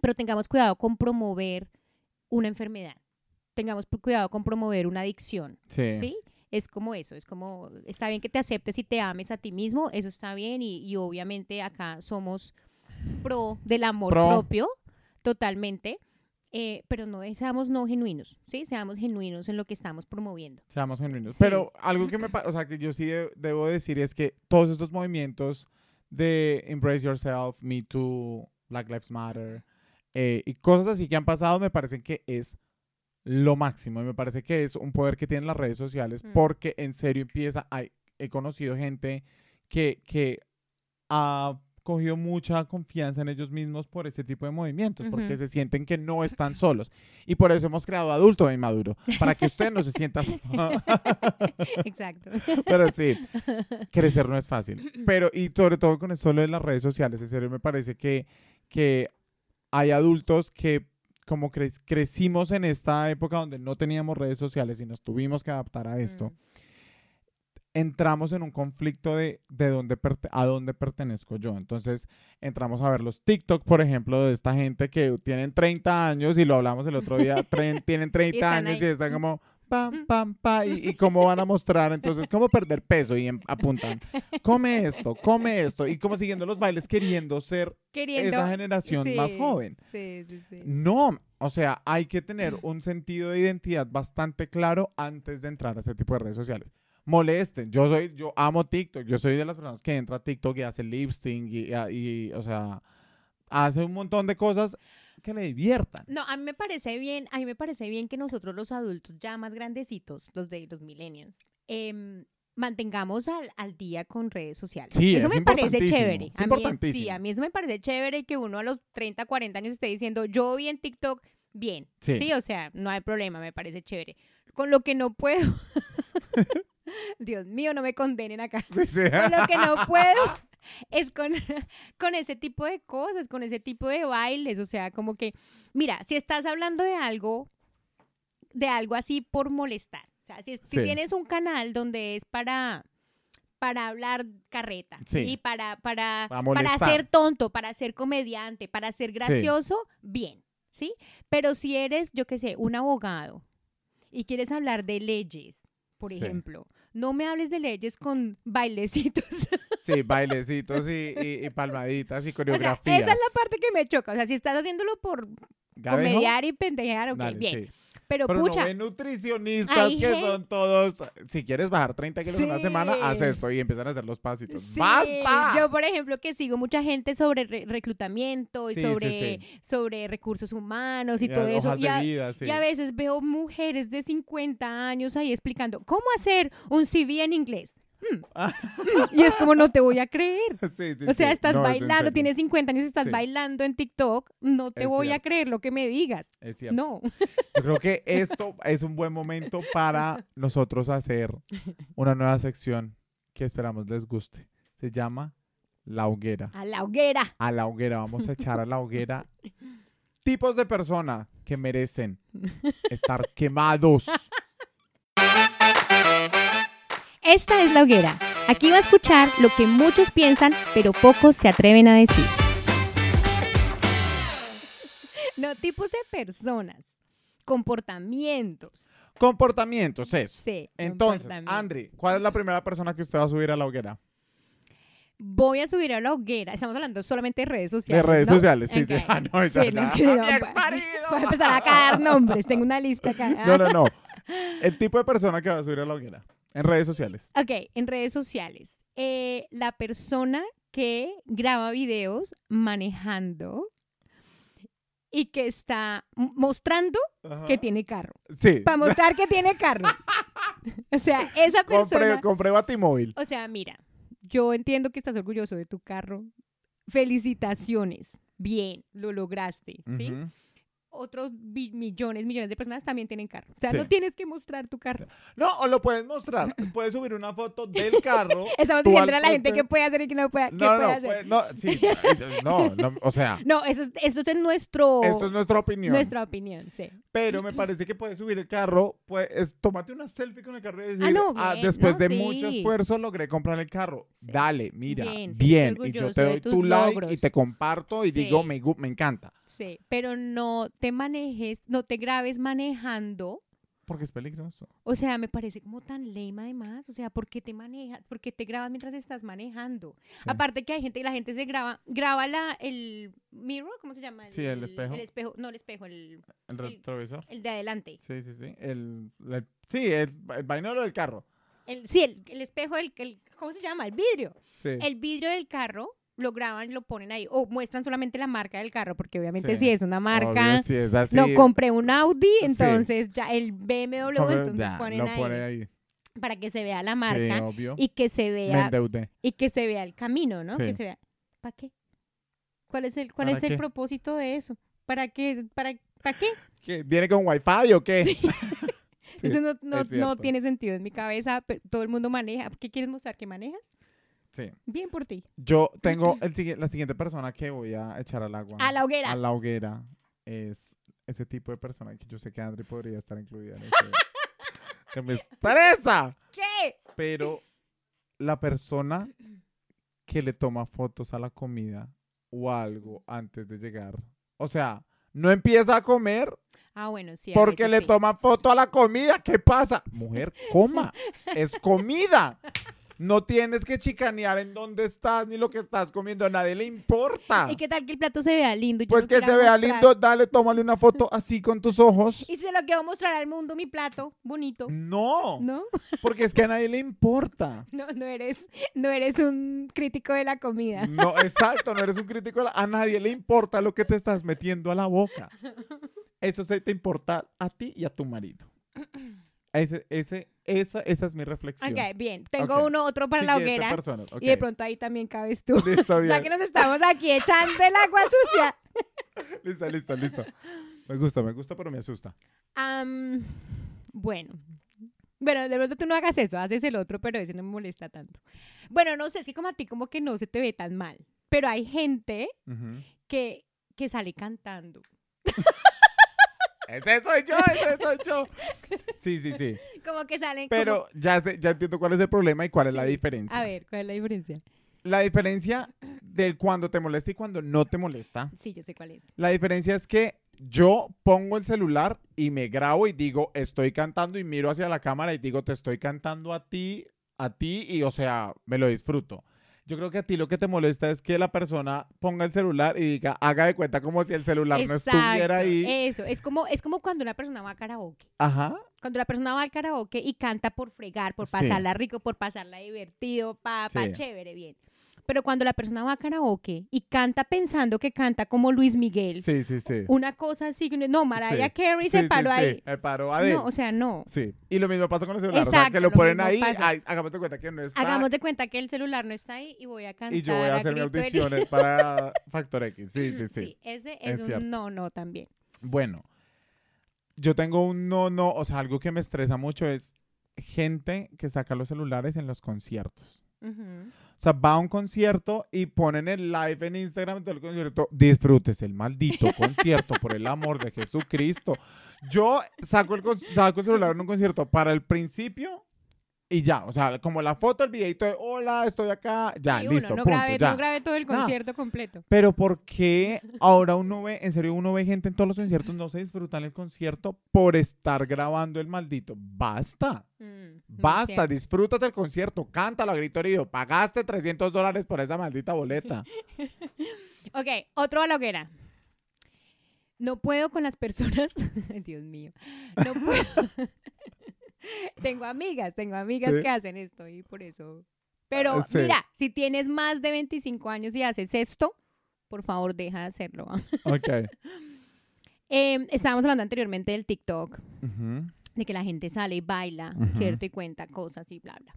Pero tengamos cuidado con promover una enfermedad, tengamos cuidado con promover una adicción, sí. ¿sí? Es como eso, es como, está bien que te aceptes y te ames a ti mismo, eso está bien y, y obviamente acá somos pro del amor Pro. propio, totalmente, eh, pero no seamos no genuinos, ¿sí? Seamos genuinos en lo que estamos promoviendo. Seamos genuinos. Sí. Pero algo que me o sea, que yo sí de- debo decir es que todos estos movimientos de Embrace Yourself, Me Too, Black Lives Matter eh, y cosas así que han pasado me parecen que es lo máximo y me parece que es un poder que tienen las redes sociales Mm. porque en serio empieza, hay- he conocido gente que, que ha cogido mucha confianza en ellos mismos por este tipo de movimientos, porque se sienten que no están solos. Y por eso hemos creado Adulto e Inmaduro, para que usted no se sienta solo. Exacto. Pero sí, crecer no es fácil. Pero, y sobre todo con eso de las redes sociales, en serio me parece que, que hay adultos que como cre- crecimos en esta época donde no teníamos redes sociales y nos tuvimos que adaptar a esto, Mm. entramos en un conflicto de, de dónde a dónde pertenezco yo. Entonces entramos a ver los TikTok, por ejemplo, de esta gente que tienen 30 años y lo hablamos el otro día, tienen 30 están años ahí. y están como pam, pam, pa, y, y cómo van a mostrar, entonces, cómo perder peso y em- apuntan, come esto, come esto, y como siguiendo los bailes queriendo ser Queriendo. esa generación más joven. Sí, sí, sí. No, o sea, hay que tener un sentido de identidad bastante claro antes de entrar a ese tipo de redes sociales. Molesten, yo soy, yo amo TikTok, yo soy de las personas que entra a TikTok y hace lip sync y, y, o sea, hace un montón de cosas que le diviertan. No, a mí me parece bien, a mí me parece bien que nosotros los adultos ya más grandecitos, los de los millennials, em, mantengamos al, al día con redes sociales. Sí, eso es me parece chévere. es a mí importantísimo. sí, a mí eso me parece chévere que uno a los 30, 40 años esté diciendo, yo vi en TikTok, bien. Sí. Sí, o sea, no hay problema, me parece chévere. Con lo que no puedo, Dios mío, no me condenen acá. Sí, sí. Con lo que no puedo es con, con ese tipo de cosas, con ese tipo de bailes. O sea, como que, mira, si estás hablando de algo, de algo así por molestar. O sea, si, es- si Sí. tienes un canal donde es para para hablar carreta, Sí. y para, para, Para ser tonto, para ser comediante, para ser gracioso, bien, ¿sí? Pero si eres, yo qué sé, un abogado y quieres hablar de leyes, por Sí. No me hables de leyes con bailecitos. Sí, bailecitos y, y- y palmaditas y O sea, coreografías. esa es la parte que me choca. O sea, si estás haciéndolo por ¿Gabejo? comediar y pendejear, ok, Dale, bien. sí. Pero, Pero pucha, no nutricionistas hay que son todos. Si quieres bajar 30 kilos en una semana, haz esto y empiezan a hacer los pasitos. sí, ¡Basta! Yo, por ejemplo, que sigo mucha gente sobre re- reclutamiento y Sí, sobre, sobre recursos humanos y, Y todo eso. Y a, vida, y a veces veo mujeres de 50 años ahí explicando cómo hacer un CV en inglés. y es como, no te voy a creer. Sí, sí, O sea, estás No, bailando, tienes 50 años, estás Sí. bailando en TikTok, no te Es voy a creer lo que me digas. Es cierto. No. Yo creo que esto es un buen momento para nosotros hacer una nueva sección que esperamos les guste. Se llama La Hoguera. A la hoguera. A la hoguera, vamos a echar a la hoguera tipos de personas que merecen estar quemados. Esta es la hoguera. Aquí va a escuchar lo que muchos piensan, pero pocos se atreven a decir. No, tipos de personas, comportamientos. Comportamientos, eso. Sí. Entonces, comportamientos. Andri, ¿cuál es la primera persona que usted va a subir a la hoguera? Voy a subir a la hoguera. Estamos hablando solamente de redes De sociales. redes ¿no? sociales, sí, sí. Ah, no, Sí, esa lo ya. que- ¡A mi voy- exmarido! Voy a empezar a caer nombres. Tengo una lista acá. No, no, no. El tipo de persona que va a subir a la hoguera en redes sociales. Ok, en redes sociales. Eh, la persona que graba videos manejando y que está mostrando que tiene carro. Sí. Para mostrar que tiene carro. o sea, esa persona... Compré, compré Batimóvil. O sea, mira, yo entiendo que estás orgulloso de tu carro. Felicitaciones. Bien, lo lograste, ¿sí? Otros millones, millones de personas también tienen carro. O sea, Sí. no tienes que mostrar tu carro. No, o lo puedes mostrar. Puedes subir una foto del carro. Estamos diciendo al a la gente qué puede hacer y qué no puede, qué No, puede no, hacer. pues, no, sí, no, no, o sea, No, eso es, eso es nuestro, esto es nuestra opinión. nuestra opinión, sí. Pero me parece que puedes subir el carro, pues, tómate una selfie con el carro y decir, Ah, no, "Ah, después no, de sí. mucho esfuerzo logré comprar el carro. Sí. Dale, mira, Bien, bien. Y yo te doy tu like y logros. te comparto y digo, me, me encanta. Sí, pero no te manejes, no te grabes manejando. Porque es peligroso. O sea, me parece como tan lame además. O sea, ¿por qué te manejas? ¿Por qué te grabas mientras estás manejando? Sí. Aparte que hay gente, la gente se graba, graba la, el mirror, ¿cómo se llama? Sí, el espejo. El espejo, no el espejo, el, El retrovisor. el de adelante. Sí, sí, sí. El, el- sí, el, el vainero del carro. El, sí, el, el espejo, el, el- ¿cómo se llama? El vidrio. Sí. El vidrio del carro lo graban, lo ponen ahí. O muestran solamente la marca del carro, porque obviamente Sí. si es una marca. Sí, es así. No, compré un Audi, Sí. entonces ya el BMW, entonces ya, ponen lo ahí, pone ahí. para que se vea la marca y que se vea y que se vea el camino, ¿no? Que se vea. ¿Para qué? ¿Cuál es el cuál ¿Para es el qué? propósito de eso? ¿Para qué? ¿Para para qué? ¿Qué? ¿Viene con wifi o qué? Eso no, no, es no tiene sentido en mi cabeza. pero todo el mundo maneja. ¿Qué quieres mostrar que manejas? Sí. Bien por ti. Yo tengo el, la siguiente persona que voy a echar al agua. A la hoguera. A la hoguera. Es ese tipo de persona que yo sé que Andri podría estar incluida en ese. que me estresa. ¿Qué? Pero la persona que le toma fotos a la comida o algo antes de llegar. O sea, no empieza a comer Ah, bueno, sí. a porque le sí. toma foto a la comida. ¿Qué pasa? Mujer, coma. Es comida. No tienes que chicanear en dónde estás ni lo que estás comiendo. A nadie le importa. ¿Y qué tal que el plato se vea lindo? yo Pues que se vea mostrar? lindo, dale, tómale una foto así con tus ojos. Y se lo quiero mostrar al mundo, mi plato, bonito. No, ¿No? porque es que a nadie le importa. No, no eres, no eres un crítico de la comida. No, exacto, no eres un crítico. de la- A nadie le importa lo que te estás metiendo a la boca. Eso se te importa a ti y a tu marido. Ese, ese, esa, esa es mi reflexión. Ok, bien. Tengo uno, otro para la hoguera. persona, Y de pronto ahí también cabes tú. Listo, bien. ya que nos estamos aquí echando el agua sucia. Listo, listo, listo. Me gusta, me gusta, pero me asusta. Am, bueno. Bueno, de pronto tú no hagas eso, haces el otro, pero ese no me molesta tanto. Bueno, no sé, si como a ti como que no se te ve tan mal. Pero hay gente que, que sale cantando. Ese soy yo, ese soy yo. Sí, sí, sí. Como que salen como- Pero ya, sé- ya entiendo cuál es el problema y cuál es la diferencia. A ver, ¿cuál es la diferencia? La diferencia del cuando te molesta y cuando no te molesta. Sí, yo sé cuál es. La diferencia es que yo pongo el celular y me grabo y digo, estoy cantando y miro hacia la cámara y digo, te estoy cantando a ti, a ti y o sea, me lo disfruto. Yo creo que a ti lo que te molesta es que la persona ponga el celular y diga, haga de cuenta como si el celular no estuviera ahí. Eso, es como, es como cuando una persona va a karaoke. Ajá. Cuando la persona va al karaoke y canta por fregar, por Sí. pasarla rico, por pasarla divertido, pa, pa Sí. chévere, bien. Pero cuando la persona va a karaoke y canta pensando que canta como Luis Miguel, Sí, sí, sí. una cosa así, no, Mariah Sí. Carey Sí, se sí, paró sí, ahí. Me paró a. No, o sea, no. Sí. Y lo mismo pasa con el celular. o sea, Exacto, que lo lo ponen ahí, ay, hagamos de cuenta que no está. Hagamos de cuenta que el celular no está ahí y voy a cantar y yo voy a hacer mis grito herido. audiciones para Factor X. Sí, sí, sí. ese Es es, un cierto. no, no también. Bueno, yo tengo un no, no, o sea, algo que me estresa mucho es gente que saca los celulares en los conciertos. O sea, va a un concierto y ponen el live en Instagram del concierto. Disfrutes el maldito concierto, por el amor de Jesucristo. Yo saco el, saco el celular en un concierto para el principio y ya. O sea, como la foto, el videito de hola, estoy acá, ya, Y listo, uno, no punto, grabé, ya. no grabé todo el concierto completo. Pero ¿por qué ahora uno ve, en serio, uno ve gente en todos los conciertos, no se disfrutan el concierto por estar grabando el maldito? Basta. Mm, Basta, disfrútate el concierto, cántalo a grito herido. Pagaste 300 dólares por esa maldita boleta. Ok, otro a. No puedo con las personas. Dios mío. No puedo. tengo amigas, tengo amigas Sí. que hacen esto y por eso. Pero Ah, sí. mira, si tienes más de 25 años y haces esto, por favor, deja de hacerlo. Ok. Eh, estábamos hablando anteriormente del TikTok, de que la gente sale y baila. ¿cierto? Y cuenta cosas y bla, bla.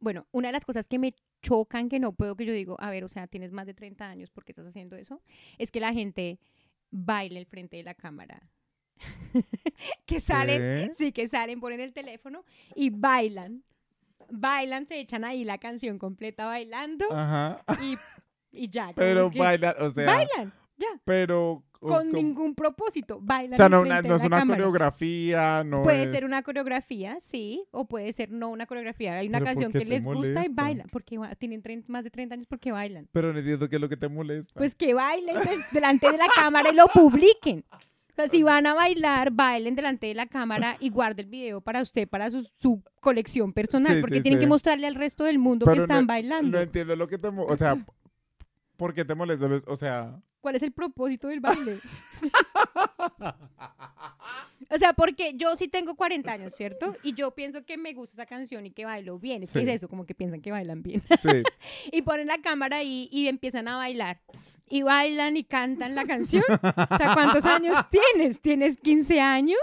Bueno, una de las cosas que me chocan, que no puedo, que yo digo, a ver, o sea, tienes más de 30 años, ¿por qué estás haciendo eso? Es que la gente baile el frente de la cámara. que salen, sí, que salen, ponen el teléfono y bailan. Bailan, se echan ahí la canción completa bailando Ajá. y, y ya. Pero que bailar, o sea, Bailan, ya. pero Con ningún propósito. Bailan. o sea, no, una- no es una cámara. coreografía, no Puede es- ser una coreografía, sí, o puede ser no una coreografía. Hay una ¿Pero por canción que les gusta y bailan, porque tienen más de 30 años porque bailan. Pero no entiendo qué es lo que te molesta. Pues que bailen de- delante de la cámara y lo publiquen. O sea, si van a bailar, bailen delante de la cámara y guarden el video para usted, para su, su colección personal, Sí, porque sí, tienen sí. que mostrarle al resto del mundo Pero que están no- bailando. No entiendo lo que te mo- O sea, ¿por qué te molesta? O sea, ¿Cuál es el propósito del baile? o sea, porque yo sí tengo 40 años, ¿cierto? Y yo pienso que me gusta esa canción y que bailo bien. Sí. es eso, como que piensan que bailan bien. sí. y ponen la cámara ahí y empiezan a bailar. Y bailan y cantan la canción. O sea, ¿cuántos años tienes? ¿Tienes 15 años?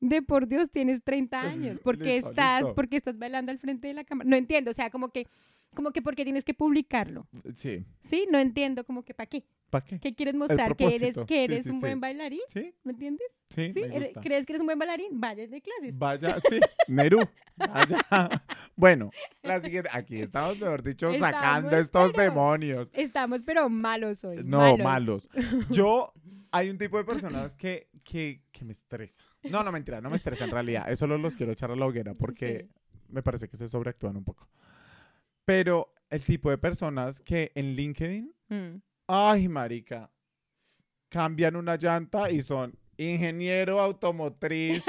De por Dios, tienes 30 años. ¿Por qué Listo, estás, listo. por qué estás bailando al frente de la cámara? No entiendo, o sea, como que, como que porque tienes que publicarlo. Sí. ¿Sí? No entiendo, como que ¿para qué? ¿Para qué? ¿Qué quieres mostrar? ¿Que eres, que eres sí, un sí. buen bailarín? Sí, ¿Me entiendes? sí, ¿Sí? me ¿Eres- gusta. ¿Crees que eres un buen bailarín? Vayas de clases. Vaya, sí, Nerú. Vaya. Bueno, la siguiente. Aquí estamos, mejor dicho, Estamos, sacando estos pero- demonios. Estamos, pero malos hoy. No, malos. Yo, hay un tipo de personas que, que, que me estresa. No, no, mentira, no me estresa en realidad. Eso solo los quiero echar a la hoguera porque me parece que se sobreactúan un poco. Pero el tipo de personas que en LinkedIn, Mm. Ay, marica, cambian una llanta y son ingeniero automotriz.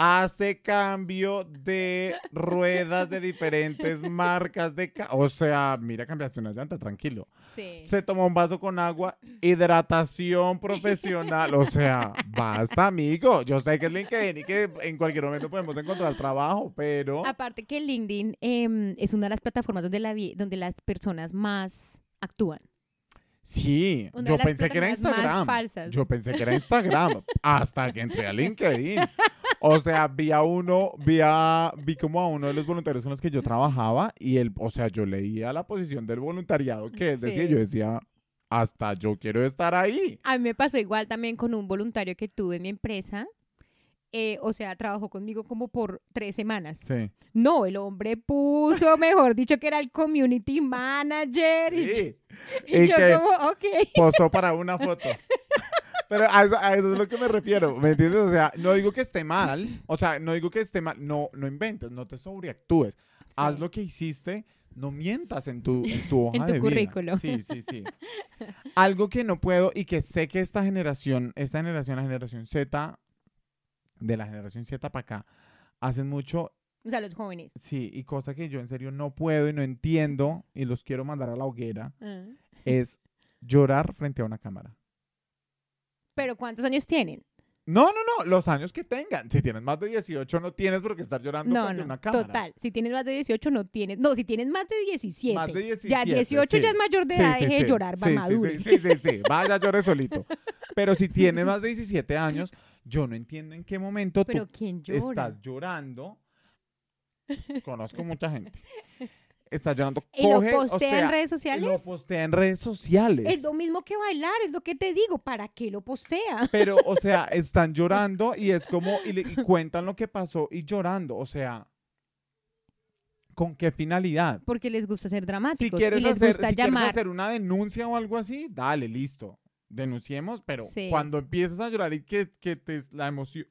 hace cambio de ruedas de diferentes marcas de... ca- o sea, mira, cambiaste una llanta, tranquilo. Sí. Se tomó un vaso con agua, hidratación profesional. O sea, basta, amigo. Yo sé que es LinkedIn y que en cualquier momento podemos encontrar trabajo, pero... Aparte que LinkedIn em, es una de las plataformas donde, la donde las personas más actúan. Sí, yo pensé que era Instagram. Yo pensé que era Instagram hasta que entré a LinkedIn. O sea, vi a uno, vi, a- vi como a uno de los voluntarios con los que yo trabajaba y él, o sea, yo leía la posición del voluntariado que es decir, Sí. yo decía, hasta yo quiero estar ahí. A mí me pasó igual también con un voluntario que tuve en mi empresa. Eh, o sea, trabajó conmigo como por tres semanas. Sí. No, el hombre puso, mejor dicho, que era el community manager. Y, Sí. y Y yo que- como, ok. posó para una foto. Pero a eso, a eso es lo que me refiero, ¿me entiendes? O sea, no digo que esté mal, o sea, no digo que esté mal, no, no inventes, no te sobreactúes. Haz Sí. lo que hiciste, no mientas en tu, en tu hoja tu de currículo. vida. Sí, sí, sí. Algo que no puedo y que sé que esta generación, esta generación, la generación Z, de la generación Z para acá, hacen mucho, O sea, los jóvenes. sí, y cosa que yo en serio no puedo y no entiendo, y los quiero mandar a la hoguera, Ah. es llorar frente a una cámara. Pero ¿cuántos años tienen? No, no, no, los años que tengan. Si tienes más de 18 no tienes por qué estar llorando No, frente a no, una cámara. total. Si tienes más de 18 no tienes. No, si tienes más de 17. Más de 17. ya 18 sí. ya es mayor de edad, sí, deje sí. de llorar, va Sí. Sí, sí, sí, sí. Vaya, llore solito. Pero si tienes más de 17 años, yo no entiendo en qué momento Pero tú ¿quién llora? estás llorando. Conozco mucha gente. Estás llorando. ¿Y lo o postea sea, en redes Lo sociales? postea en redes sociales. Es lo mismo que bailar, es lo que te digo. ¿Para qué lo postea? Pero, o sea, están llorando y es como, y, le- y cuentan lo que pasó y llorando. O sea, ¿con qué finalidad? Porque les gusta ser Si dramáticos quieres, y les hacer, gusta si quieres hacer una denuncia o algo así, dale, listo. Denunciemos, pero Sí. cuando empiezas a llorar y que, que te la emoción,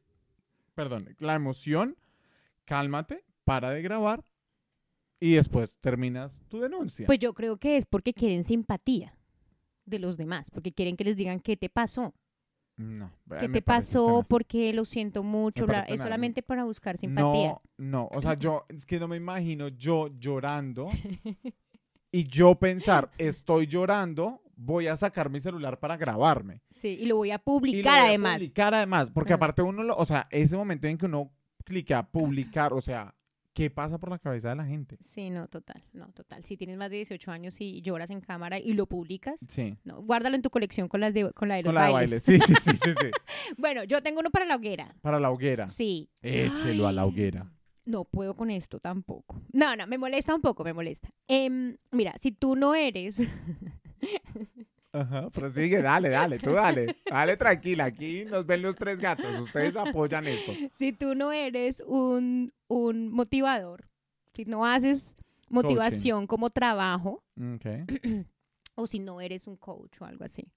perdón, la emoción, cálmate, para de grabar y después terminas tu denuncia. Pues yo creo que es porque quieren simpatía de los demás, porque quieren que les digan qué te pasó, no, qué Eh, me te pasó, porque lo siento mucho, es solamente para buscar simpatía. No, no, o sea, yo es que no me imagino yo llorando y yo pensar, estoy llorando, voy a sacar mi celular para grabarme. Sí, y lo voy a Y lo publicar voy a además. Publicar además, porque aparte uno, lo, o sea, ese momento en que uno clica publicar, o sea, ¿qué pasa por la cabeza de la gente? Sí, no, total, no, total. Si tienes más de 18 años y lloras en cámara y lo publicas, Sí. no, guárdalo en tu colección con, las de, con la de los Con la de baile. Sí, sí, sí, sí, sí. Bueno, yo tengo uno para la hoguera. Para la hoguera. Sí. Échelo a la hoguera. No puedo con esto tampoco. No, no, me molesta un poco, me molesta. Em, mira, si tú no eres, Ajá, prosigue, dale, dale, tú dale. Dale tranquila, aquí nos ven los tres gatos, ustedes apoyan esto. si tú no eres un, un motivador, si no haces motivación como trabajo, o si no eres un coach o algo así.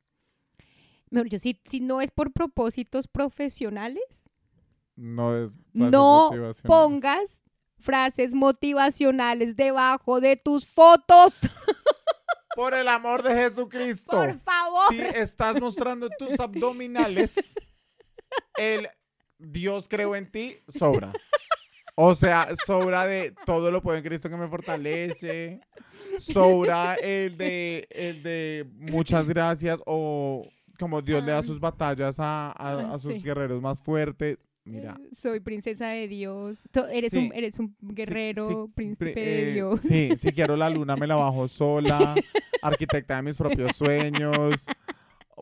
Mejor dicho, si, si no es por propósitos profesionales, No es no pongas frases motivacionales debajo de tus fotos, Por el amor de Jesucristo. por favor. Si estás mostrando tus abdominales, el Dios creo en ti sobra. O sea, sobra de todo lo puedo en Cristo que me fortalece. Sobra el de, el de muchas gracias o como Dios le da sus batallas a, a- a sus Sí. guerreros más fuertes. Mira, Soy princesa de Dios. Eres, Sí. un, eres un Sí, guerrero, sí, príncipe pri- de eh, Dios. Sí, si quiero la luna me la bajo sola, arquitecta de mis propios sueños.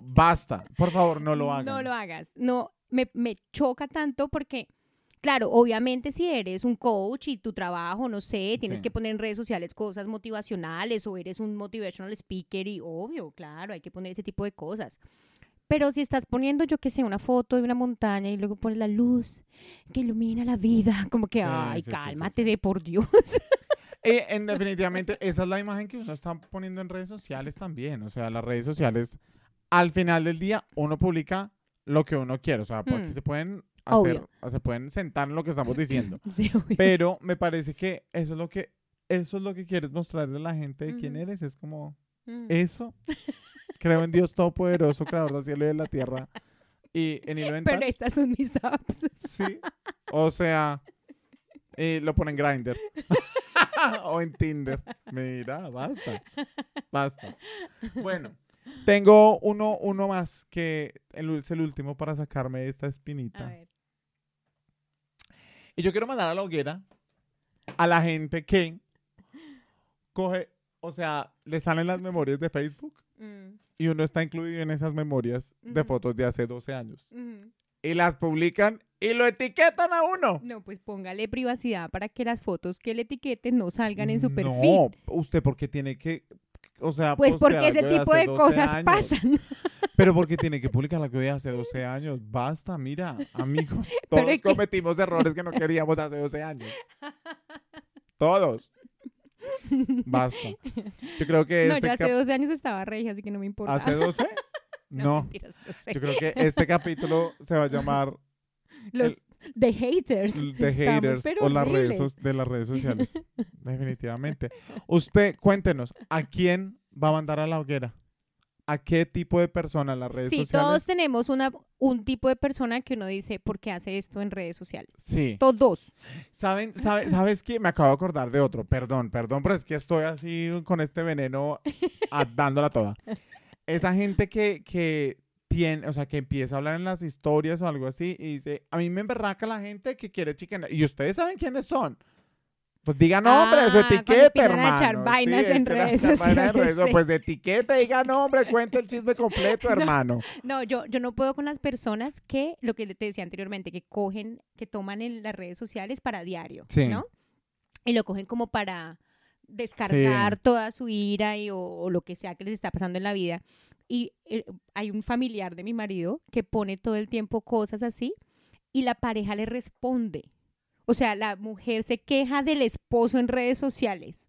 Basta, por favor, no lo hagan. No lo hagas. No, me, me choca tanto porque, claro, obviamente si eres un coach y tu trabajo, no sé, tienes Sí. que poner en redes sociales cosas motivacionales o eres un motivational speaker y obvio, claro, hay que poner ese tipo de cosas. Pero si estás poniendo, yo que sé, una foto de una montaña y luego pones la luz que ilumina la vida, como que, Sí, ay, sí, cálmate sí. de por Dios. Eh, en definitivamente, esa es la imagen que uno está poniendo en redes sociales también. O sea, las redes sociales, al final del día, uno publica lo que uno quiere. O sea, porque Hmm. se pueden hacer, Obvio. se pueden sentar en lo que estamos diciendo. Pero me parece que eso es lo que, eso es lo que quieres mostrarle a la gente de quién eres. Es como, Mm. eso. Creo en Dios Todopoderoso, Creador del cielo y de la tierra. Y en hilo dental, Pero estas son mis apps. Sí. O sea, eh, lo pone en Grindr. o en Tinder. Mira, basta. Basta. Bueno, tengo uno, uno más que el- es el último para sacarme esta A espinita. ver. Y yo quiero mandar a la hoguera a la gente que coge, o sea, le salen las memorias de Facebook Mm, y uno está incluido en esas memorias de fotos de hace 12 años. Y las publican y lo etiquetan a uno. No, pues póngale privacidad para que las fotos que le etiqueten no salgan en su perfil. No, usted porque tiene que, o sea, Pues porque ese tipo de 12 cosas años. pasan. Pero porque tiene que publicar algo de hace 12 años. Basta, mira, amigos, todos que- cometimos errores que no queríamos hace 12 años. Todos. Basta. Yo creo que No, este yo hace cap- 12 años estaba regia, así que no me importa. ¿Hace 12? No. mentiras, no. Yo creo que este capítulo se va a llamar Los de haters. Estamos, haters o las redes, de las redes sociales. Definitivamente. Usted, cuéntenos, ¿a quién va a mandar a la hoguera? ¿A qué tipo de persona las redes Sí, sociales? todos tenemos una, un tipo de persona que uno dice, ¿por qué hace esto en redes sociales? Sí. Todos. ¿Saben, sabe- ¿Sabes qué? Me acabo de acordar de otro. Perdón, perdón, pero es que estoy así con este veneno a- dándola toda. Esa gente que, que tiene, o sea, que empieza a hablar en las historias o algo así y dice, a mí me emberraca la gente que quiere chicanear. Y ustedes saben quiénes son. Pues diga nombre, su Ah, cuando etiqueta, hermano. echar vainas en empiezan a redes en sociales, redes- sí. Pues de etiqueta, diga nombre, cuenta el chisme completo, hermano. No, yo, yo no puedo con las personas que, lo que te decía anteriormente, que cogen, que toman en las redes sociales para diario, Sí. ¿no? Y lo cogen como para descargar toda su ira y, o, o lo que sea que les está pasando en la vida. Y eh, hay un familiar de mi marido que pone todo el tiempo cosas así y la pareja le responde. O sea, la mujer se queja del esposo en redes sociales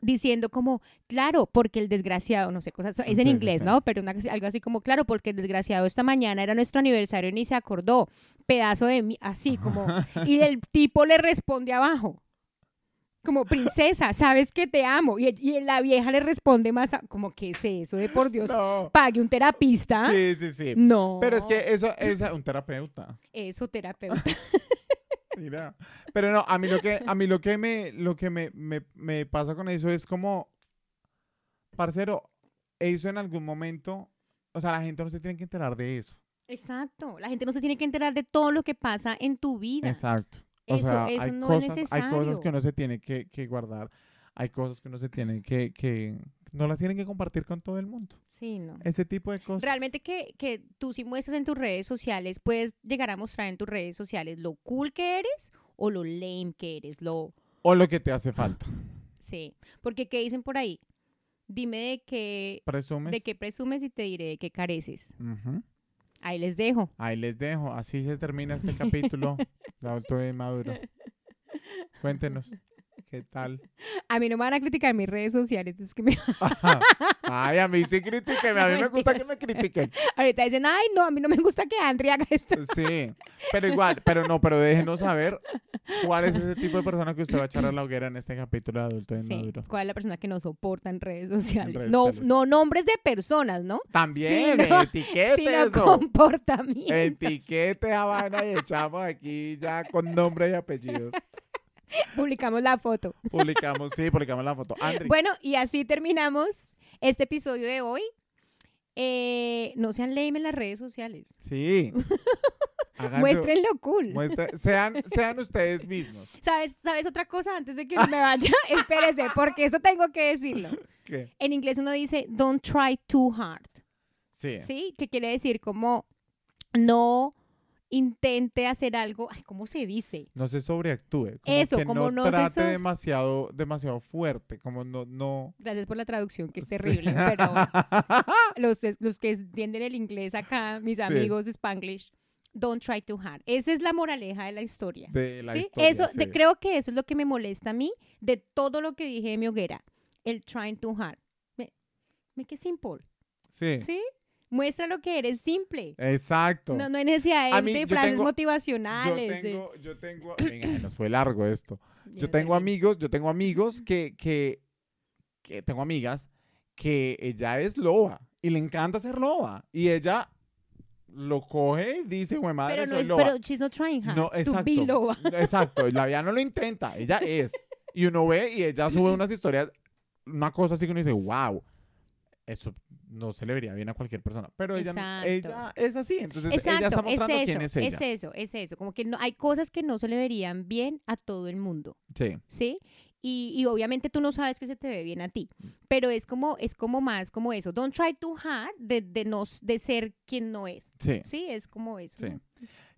diciendo como, claro, porque el desgraciado, no sé, cosas, es en Sí, sí, inglés, sí. ¿no? Pero una, algo así como, claro, porque el desgraciado esta mañana era nuestro aniversario y ni se acordó, pedazo de mí, así como, y el tipo le responde abajo, como, princesa, sabes que te amo, y, y la vieja le responde más, a- como, ¿qué es eso de por Dios? No. Pague un terapista. Sí, sí, sí. No. Pero es que eso es un terapeuta. Eso, terapeuta. Mira. Pero no, a mí lo que, a mí lo que me, lo que me, me, me pasa con eso es como, parcero, eso en algún momento, o sea, la gente no se tiene que enterar de eso. Exacto. La gente no se tiene que enterar de todo lo que pasa en tu vida. Exacto. O Eso- sea, eso hay, no es cosas, hay cosas necesario. que uno se tiene que, que guardar, hay cosas que uno se tiene que, que, no las tienen que compartir con todo el mundo. Sí, no. Ese tipo de cosas. Realmente que, que tú si muestras en tus redes sociales, puedes llegar a mostrar en tus redes sociales lo cool que eres o lo lame que eres, lo... O lo que te hace falta. Sí, porque ¿qué dicen por ahí? Dime de qué, ¿Presumes? de qué presumes y te diré de qué careces. Ahí les dejo. Ahí les dejo. Así se termina este capítulo de Adulto y Maduro. Cuéntenos. ¿Qué tal? A mí no me van a criticar mis redes sociales, es que me- Ay, a mí sí critíquenme. A mí me gusta que me critiquen. ahorita dicen, ay, no, a mí no me gusta que Andrea haga esto. Sí. Pero igual, pero no, pero déjenos saber cuál es ese tipo de persona que usted va a echar a la hoguera en este capítulo de Adulto Sí, Maduro. ¿cuál es la persona que no soporta en redes sociales? redes no, sociales. no nombres de personas, ¿no? También, Sí, no. etiquete Sino eso. comportamientos. Etiquete a vaina y echamos aquí ya con nombre y apellidos. Publicamos la foto. Publicamos, sí, publicamos la foto. Andri, Bueno, y así terminamos este episodio de hoy. Eh, no sean lame en las redes sociales. sí. Hagan su- Muéstrenlo cool. muestra- sean, sean ustedes mismos. ¿Sabes, ¿Sabes otra cosa antes de que me vaya? Espérese, porque esto tengo que decirlo. ¿Qué? En inglés uno dice, don't try too hard. Sí. ¿Sí? Que quiere decir como no intente hacer algo. Ay, ¿cómo se dice? No se sobreactúe. Como Eso, que como no se trate so- demasiado, demasiado fuerte. Como no, no. Gracias por la traducción, que es Sí. terrible, pero los, los que entienden el inglés acá, mis Sí. amigos Spanglish, don't try too hard. Esa es la moraleja de la historia. de la ¿sí? historia. eso, de- sí. creo que eso es lo que me molesta a mí de todo lo que dije de mi hoguera. El trying too hard. Me, me que simple. Sí. ¿Sí? Muestra lo que eres simple. Exacto. No, no hay necesidad de, mí, de yo frases tengo- yo motivacionales. de- tengo, yo tengo, venga, nos fue largo esto. Yo tengo amigos, yo tengo amigos que, que, que tengo amigas que ella es loba y le encanta ser loba y ella lo coge y dice, güey, madre, Pero no soy es, loba. pero she's not trying hard No, to exacto. be loba. Exacto, la vida no lo intenta, ella es. Y uno ve y ella sube unas historias, una cosa así que uno dice, wow, eso no se le vería bien a cualquier persona. Pero ella, Exacto. ella es así, entonces ella está Exacto, es mostrando eso, quién es ella. es eso, es eso. Como que no, hay cosas que no se le verían bien a todo el mundo, Sí, ¿sí? Y, y obviamente tú no sabes que se te ve bien a ti, pero es como, es como más como eso. Don't try too hard de, de, no, de ser quien no es, sí, ¿sí? Es como eso. sí. ¿no?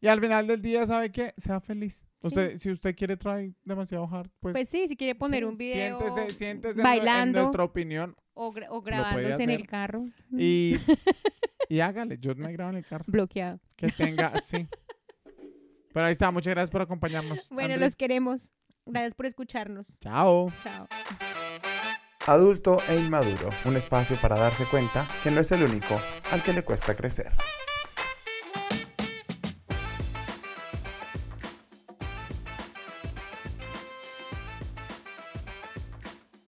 Y al final del día, ¿sabe qué? Sea feliz. Usted, si usted quiere try demasiado hard, pues, Pues sí, si quiere poner sí, un video Siéntese, siéntese en bailando. en nuestra opinión o, gra- o grabándose en el carro, y, y hágale. Yo me grabo en el carro. bloqueado. Que tenga, sí. Pero ahí está, muchas gracias por acompañarnos. Bueno, Andrés. los queremos. Gracias por escucharnos. Chao. Chao. Adulto e inmaduro, un espacio para darse cuenta que no es el único al que le cuesta crecer.